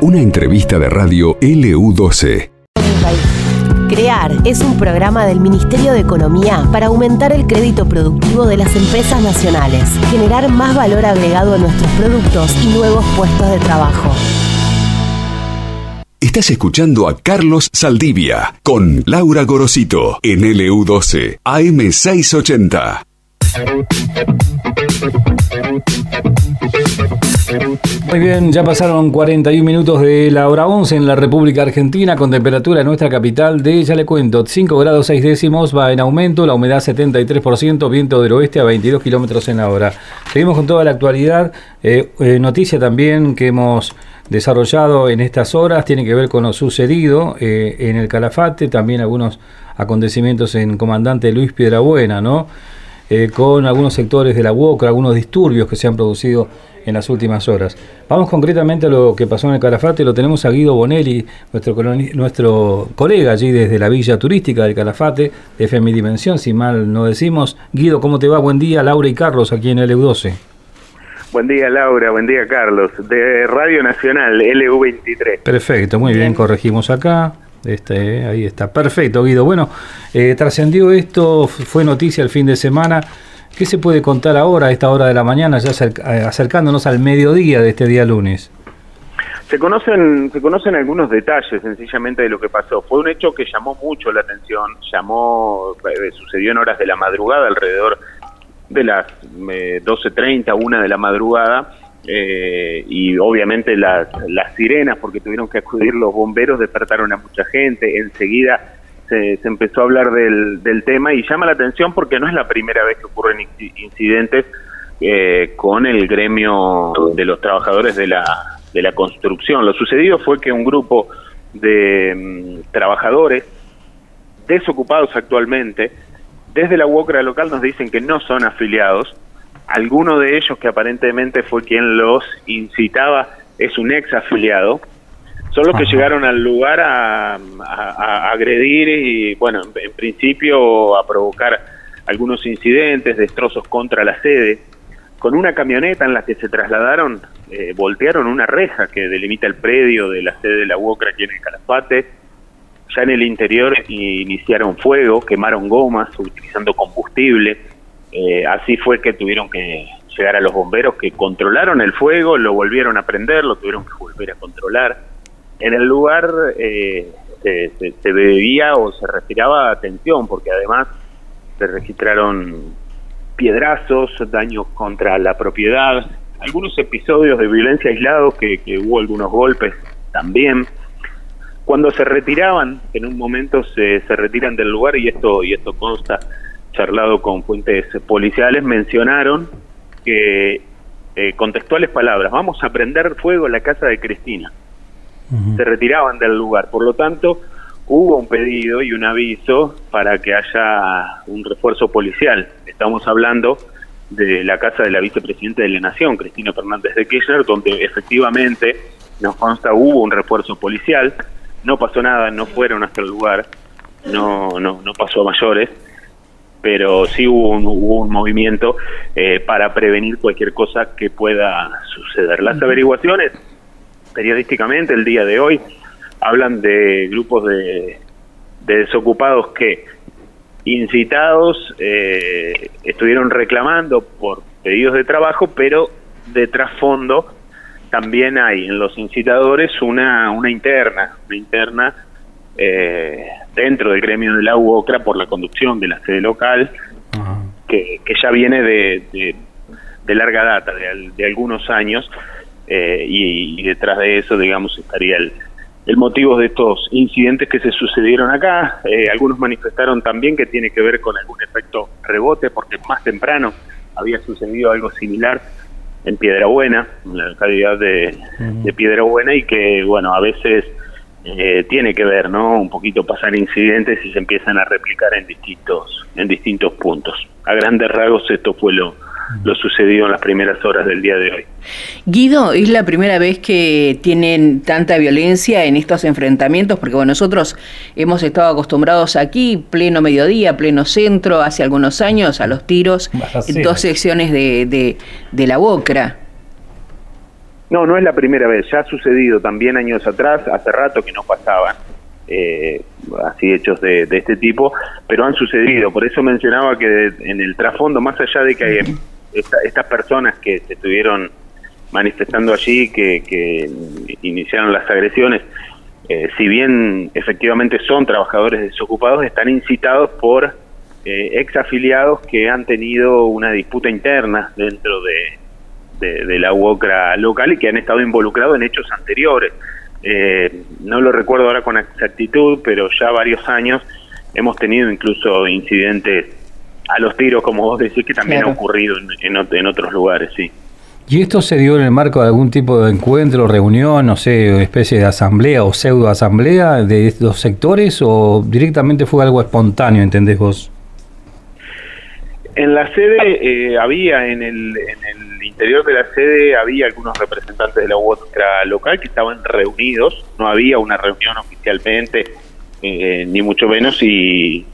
Una entrevista de radio LU12. Crear es un programa del Ministerio de Economía para aumentar el crédito productivo de las empresas nacionales, generar más valor agregado a nuestros productos y nuevos puestos de trabajo. Estás escuchando a Carlos Saldivia con Laura Gorosito en LU12 AM680. Muy bien, ya pasaron 41 minutos de la hora 11 en la República Argentina con temperatura en nuestra capital de, ya le cuento, 5 grados 6 décimos, va en aumento, la humedad 73%, viento del oeste a 22 kilómetros en la hora. Seguimos con toda la actualidad, eh, eh, noticia también que hemos desarrollado en estas horas, tiene que ver con lo sucedido eh, en el Calafate, también algunos acontecimientos en Comandante Luis Piedrabuena, ¿no? con algunos sectores de la UOCRA, algunos disturbios que se han producido en las últimas horas. Vamos concretamente a lo que pasó en el Calafate, lo tenemos a Guido Bonelli, nuestro, nuestro colega allí desde la Villa Turística del Calafate, de FM Dimensión, si mal no decimos. Guido, ¿cómo te va? Buen día, Laura y Carlos, aquí en LU12. Buen día Laura, buen día Carlos, de Radio Nacional, LU23. Perfecto, muy bien, corregimos acá. Este, ahí está, perfecto Guido. Bueno, eh, trascendió esto, fue noticia el fin de semana. ¿Qué se puede contar ahora, a esta hora de la mañana, ya eh, acercándonos al mediodía de este día lunes? Se conocen, se conocen algunos detalles sencillamente de lo que pasó. Fue un hecho que llamó mucho la atención, llamó, eh, sucedió en horas de la madrugada, alrededor de las 12.30, eh, una de la madrugada, y obviamente las, las sirenas, porque tuvieron que acudir los bomberos, despertaron a mucha gente. Enseguida se, empezó a hablar del, del, tema y llama la atención porque no es la primera vez que ocurren incidentes eh, con el gremio de los trabajadores de la, de la construcción. Lo sucedido fue que un grupo de mm, trabajadores desocupados actualmente, desde la UOCRA local nos dicen que no son afiliados. Alguno de ellos, que aparentemente fue quien los incitaba, es un ex afiliado son los que llegaron al lugar a, agredir y, bueno, en, principio a provocar algunos incidentes, destrozos contra la sede. Con una camioneta en la que se trasladaron, eh, voltearon una reja que delimita el predio de la sede de la UOCRA aquí en el Calafate. Ya en el interior iniciaron fuego, quemaron gomas utilizando combustible. Eh, así fue que tuvieron que llegar a los bomberos que controlaron el fuego, lo volvieron a prender, lo tuvieron que volver a controlar en el lugar eh, se, se, bebía o se respiraba atención, porque además se registraron piedrazos, daños contra la propiedad, algunos episodios de violencia aislados, que, hubo algunos golpes también. Cuando se retiraban, en un momento se, se retiran del lugar, y esto, y esto consta, charlado con fuentes policiales, mencionaron que, eh, con textuales palabras, vamos a prender fuego la casa de Cristina se retiraban del lugar. Por lo tanto, hubo un pedido y un aviso para que haya un refuerzo policial. Estamos hablando de la casa de la vicepresidenta de la Nación, Cristina Fernández de Kirchner, donde efectivamente nos consta hubo un refuerzo policial, no pasó nada, no fueron hasta el lugar, no, no, no pasó a mayores, pero sí hubo un, hubo un movimiento eh, para prevenir cualquier cosa que pueda suceder. Las averiguaciones periodísticamente el día de hoy hablan de grupos de, desocupados que incitados eh, estuvieron reclamando por pedidos de trabajo, pero de trasfondo también hay en los incitadores una, una interna, una interna eh, dentro del gremio de la UOCRA por la conducción de la sede local, que, que, ya viene de, de, larga data, de, de algunos años, eh, y, detrás de eso, digamos, estaría el, el motivo de estos incidentes que se sucedieron acá. Eh, algunos manifestaron también que tiene que ver con algún efecto rebote, porque más temprano había sucedido algo similar en Piedra Buena, en la localidad de, de Piedra Buena, y que, bueno, a veces eh, tiene que ver, ¿no? Un poquito pasar incidentes y se empiezan a replicar en distintos, en distintos puntos. A grandes rasgos esto fue lo, lo sucedido en las primeras horas del día de hoy. Guido, ¿es la primera vez que tienen tanta violencia en estos enfrentamientos? Porque bueno, nosotros hemos estado acostumbrados aquí, pleno mediodía, pleno centro, hace algunos años, a los tiros, en dos secciones de, de, la UOCRA. No, no es la primera vez, ya ha sucedido también años atrás, hace rato que no pasaban eh, así hechos de, este tipo, pero han sucedido, por eso mencionaba que en el trasfondo, más allá de que estas personas que se estuvieron manifestando allí, que, iniciaron las agresiones, eh, si bien efectivamente son trabajadores desocupados, están incitados por eh, ex afiliados que han tenido una disputa interna dentro de, de, la UOCRA local y que han estado involucrados en hechos anteriores. Eh, no lo recuerdo ahora con exactitud, pero ya varios años hemos tenido incluso incidentes a los tiros, como vos decís, que también ha ocurrido en, en, otros lugares, sí. ¿Y esto se dio en el marco de algún tipo de encuentro, reunión, no sé, especie de asamblea o pseudo asamblea de estos sectores o directamente fue algo espontáneo, entendés vos? En la sede eh, había, en el, en el interior de la sede había algunos representantes de la UOCRA local que estaban reunidos, no había una reunión oficialmente, eh, ni mucho menos, y,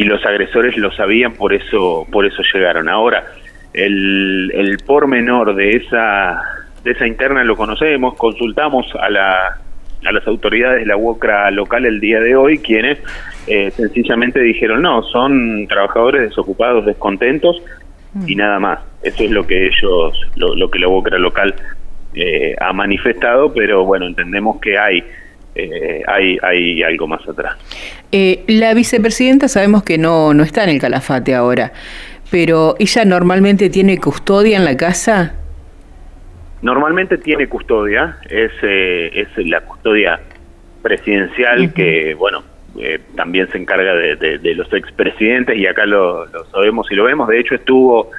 y los agresores lo sabían, por eso, por eso llegaron. Ahora, el, el pormenor de esa, de esa interna lo conocemos, consultamos a la a las autoridades de la UOCRA local el día de hoy, quienes eh, sencillamente dijeron, no, son trabajadores desocupados, descontentos y nada más. Eso es lo que ellos, lo, que la UOCRA local eh, ha manifestado, pero bueno, entendemos que hay, eh, hay, hay algo más atrás. la vicepresidenta sabemos que no, no está en el calafate ahora, pero ella normalmente tiene custodia en la casa. Normalmente tiene custodia, es, eh, es la custodia presidencial que, bueno, eh, también se encarga de, de, los expresidentes y acá lo, sabemos y lo vemos. De hecho, estuvo,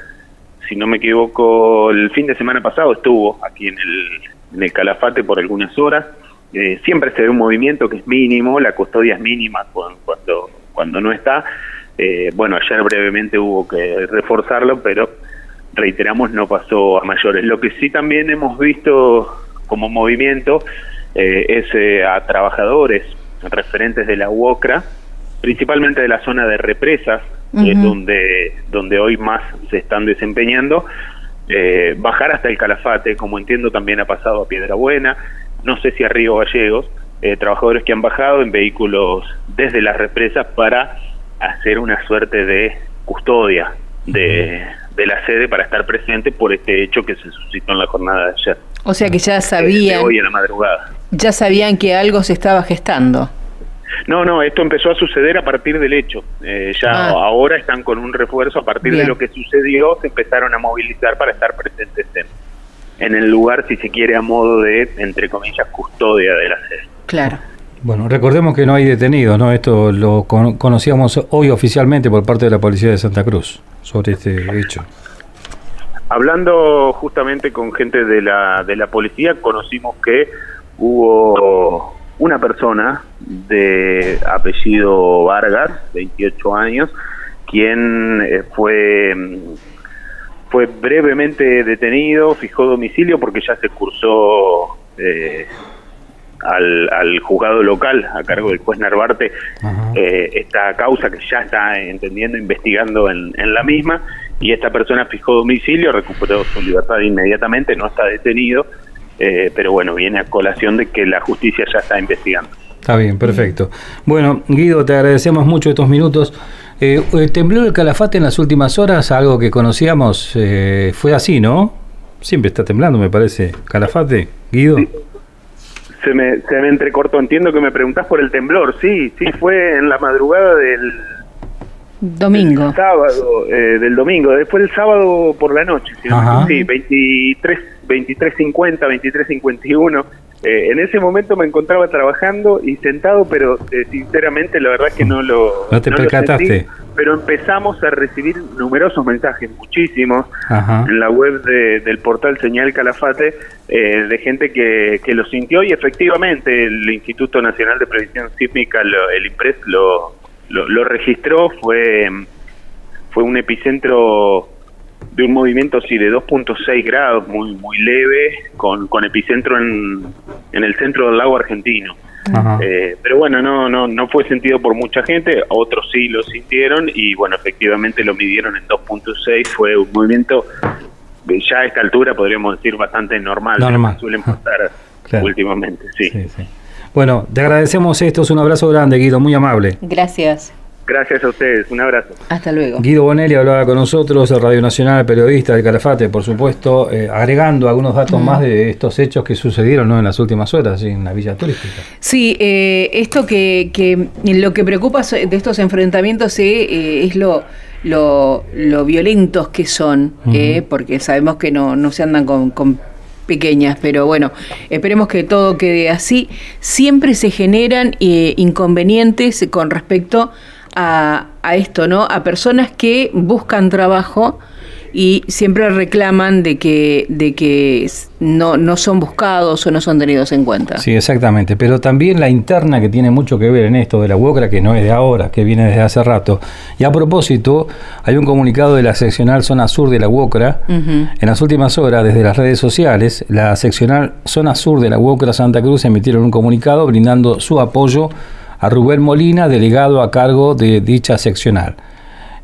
si no me equivoco, el fin de semana pasado estuvo aquí en el, en el Calafate por algunas horas. Eh, siempre se ve un movimiento que es mínimo, la custodia es mínima cuando, cuando, no está. bueno, ayer brevemente hubo que reforzarlo, pero reiteramos, no pasó a mayores. Lo que sí también hemos visto como movimiento eh, es eh, a trabajadores referentes de la UOCRA, principalmente de la zona de represas, donde, donde hoy más se están desempeñando, eh, bajar hasta el Calafate, como entiendo también ha pasado a Piedra Buena, no sé si a Río Gallegos, trabajadores que han bajado en vehículos desde las represas para hacer una suerte de custodia de, de la sede para estar presente por este hecho que se suscitó en la jornada de ayer. O sea que ya sabían. hoy en la madrugada. Ya sabían que algo se estaba gestando. No, no, esto empezó a suceder a partir del hecho. Eh, ya ah. ahora están con un refuerzo a partir de lo que sucedió, se empezaron a movilizar para estar presentes en, en el lugar, si se quiere, a modo de, entre comillas, custodia de la sede. Claro. Bueno, recordemos que no hay detenidos, ¿no? Esto lo conocíamos hoy oficialmente por parte de la Policía de Santa Cruz sobre este hecho. Hablando justamente con gente de la, de la policía, conocimos que hubo una persona de apellido Vargas, 28 años, quien eh, fue fue brevemente detenido, fijó domicilio porque ya se cursó eh, al, al, juzgado local a cargo del juez Narvarte eh, esta causa que ya está entendiendo, investigando en, la misma y esta persona fijó domicilio, recuperó su libertad inmediatamente, no está detenido, eh, pero bueno, viene a colación de que la justicia ya está investigando. Está bien, perfecto. Bueno, Guido, te agradecemos mucho estos minutos. Eh, tembló el calafate en las últimas horas, algo que conocíamos, eh, fue así, ¿no? Siempre está temblando, me parece. Calafate, Guido se me, se me entrecortó. Entiendo que me preguntás por el temblor. Sí, sí, fue en la madrugada del domingo. sábado, eh, del domingo. Después el sábado por la noche. ¿sí? 23, 23.50, 23.51. Eh, en ese momento me encontraba trabajando y sentado, pero eh, sinceramente la verdad es que no lo... No te percataste. pero empezamos a recibir numerosos mensajes, muchísimos, en la web del portal Señal Calafate, eh, de gente que, que lo sintió y efectivamente el Instituto Nacional de Previsión Sísmica, el IMPRES, lo, lo, lo registró, fue, fue un epicentro de un movimiento sí de 2.6 grados, muy muy leve, con, con epicentro en, en el centro del lago argentino. Eh, pero bueno, no, no, no fue sentido por mucha gente, otros sí lo sintieron y bueno, efectivamente lo midieron en 2.6, fue un movimiento ya a esta altura podríamos decir bastante normal, normal. suelen pasar últimamente, sí. sí, sí. Bueno, te agradecemos esto, es un abrazo grande, Guido, muy amable. Gracias. Gracias a ustedes, un abrazo. Hasta luego. Guido Bonelli hablaba con nosotros, Radio Nacional, periodista de Calafate, por supuesto, eh, agregando algunos datos mm. más de estos hechos que sucedieron ¿no? en las últimas horas en la villa turística. Sí, eh, esto que, que, lo que preocupa de estos enfrentamientos eh, es lo, lo, violentos que son, porque sabemos que no, no se andan con, con pequeñas, pero bueno, esperemos que todo quede así. Siempre se generan inconvenientes con respecto a, a esto, ¿no? A personas que buscan trabajo y siempre reclaman de que, de que no, no son buscados o no son tenidos en cuenta. Sí, exactamente, pero también la interna que tiene mucho que ver en esto de la UOCRA, que no es de ahora, que viene desde hace rato. Y a propósito, hay un comunicado de la seccional Zona Sur de la UOCRA. En las últimas horas, desde las redes sociales, la seccional Zona Sur de la UOCRA Santa Cruz emitieron un comunicado brindando su apoyo a Rubén Molina, delegado a cargo de dicha seccional.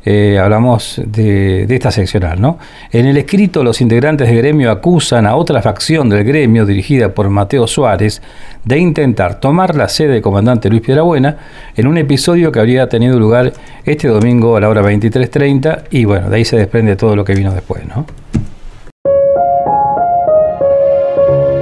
Eh, hablamos de, esta seccional, ¿no? En el escrito, los integrantes del gremio acusan a otra facción del gremio, dirigida por Mateo Suárez, de intentar tomar la sede del comandante Luis Piedrabuena en un episodio que habría tenido lugar este domingo a la hora 23.30 y bueno, de ahí se desprende todo lo que vino después, ¿no?